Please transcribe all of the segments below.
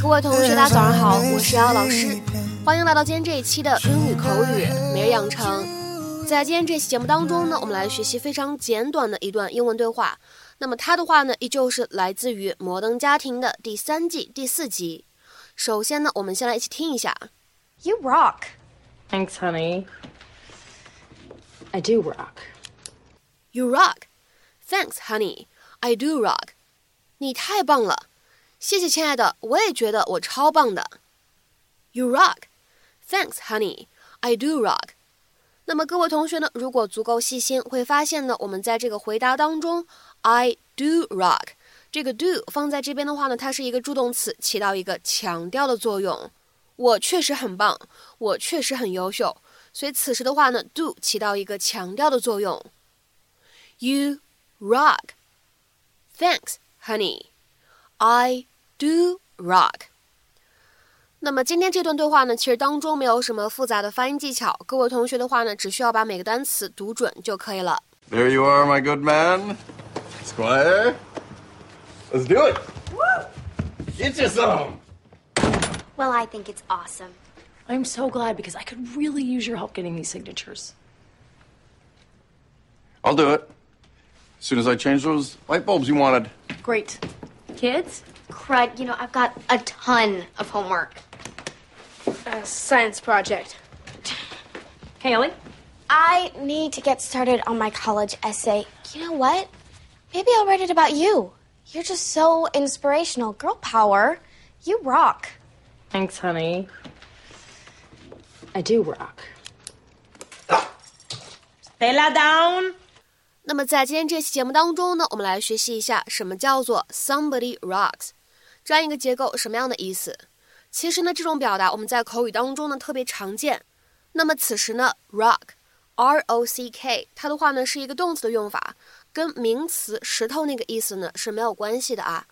各位同学，大家早上好，我是姚老师，欢迎来到今天这一期的英语口语每日养成。在今天这期节目当中呢，我们来学习非常简短的一段英文对话。那么它的话呢，依旧是来自于《摩登家庭》的第三季第四集。首先呢，我们先来一起听一下。You rock. Thanks, honey. I do rock. You rock. Thanks, honey. I do rock. 你太棒了，谢谢亲爱的，我也觉得我超棒的。You rock. Thanks, honey. I do rock. 那么各位同学呢，如果足够细心，会发现呢，我们在这个回答当中，I do rock 这个 do 放在这边的话呢，它是一个助动词，起到一个强调的作用。我确实很棒，我确实很优秀，所以此时的话呢，do 起到一个强调的作用。You rock. Thanks, honey. I do rock. 那么今天这段对话呢，其实当中没有什么复杂的发音技巧，各位同学的话呢，只需要把每个单词读准就可以了。There you are, my good man. Squire. Let's do it. Get you some. Well, I think it's awesome. I'm so glad because I could really use your help getting these signatures. I'll do it. As soon as I change those light bulbs you wanted. Great. Kids? Crud, you know, I've got a ton of homework. A science project. Haley? I need to get started on my college essay. You know what? Maybe I'll write it about you. You're just so inspirational. Girl power. You rock. Thanks, honey. I do rock. Bella down. 那么在今天这期节目当中呢，我们来学习一下什么叫做 somebody rocks 这样一个结构，什么样的意思？其实呢，这种表达我们在口语当中呢特别常见。那么此时呢，rock，r o c k，它的话呢是一个动词的用法，跟名词石头那个意思呢是没有关系的啊。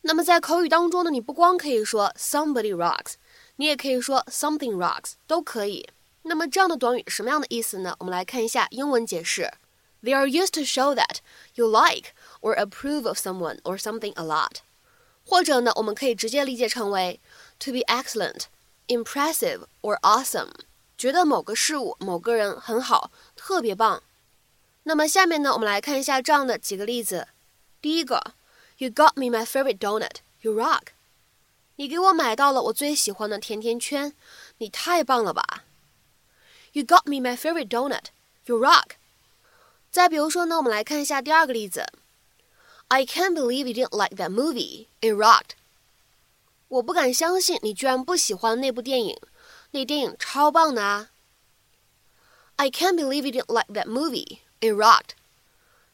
那么在口语当中呢，你不光可以说 somebody rocks，你也可以说 something rocks，都可以。那么这样的短语什么样的意思呢？我们来看一下英文解释。They are used to show that you like or approve of someone or something a lot。或者呢，我们可以直接理解成为 to be excellent, impressive or awesome，觉得某个事物、某个人很好，特别棒。那么下面呢，我们来看一下这样的几个例子。第一个，You got me my favorite donut. You rock. 你给我买到了我最喜欢的甜甜圈，你太棒了吧！You got me my favorite donut. You rock. 再比如说呢，我们来看一下第二个例子。I can't believe you didn't like that movie. It rocked. 我不敢相信你居然不喜欢那部电影，那电影超棒的啊！I can't believe you didn't like that movie. It rocked.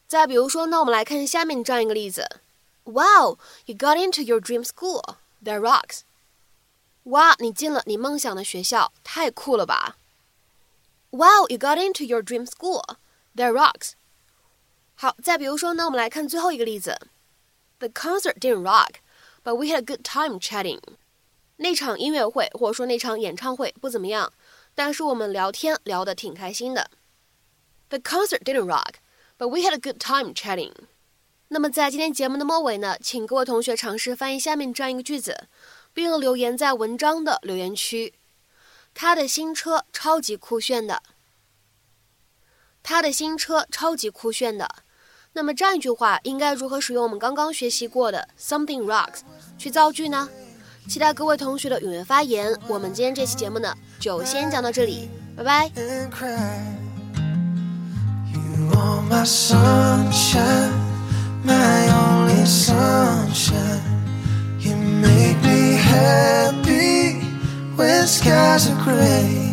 再比如说呢，我们来看下面这样一个例子。Wow, you got into your dream school. That rocks. 哇，你进了你梦想的学校，太酷了吧！Wow, you got into your dream school. That rocks. 好，再比如说呢，我们来看最后一个例子。The concert didn't rock, but we had a good time chatting. 那场音乐会或者说那场演唱会不怎么样，但是我们聊天聊得挺开心的。The concert didn't rock, but we had a good time chatting. 那么在今天节目的末尾呢，请各位同学尝试翻译下面这样一个句子，并留言在文章的留言区。他的新车超级酷炫的。他的新车超级酷炫的。那么这样一句话应该如何使用我们刚刚学习过的 something rocks 去造句呢？期待各位同学的踊跃发言。我们今天这期节目呢，就先讲到这里，拜拜。how much I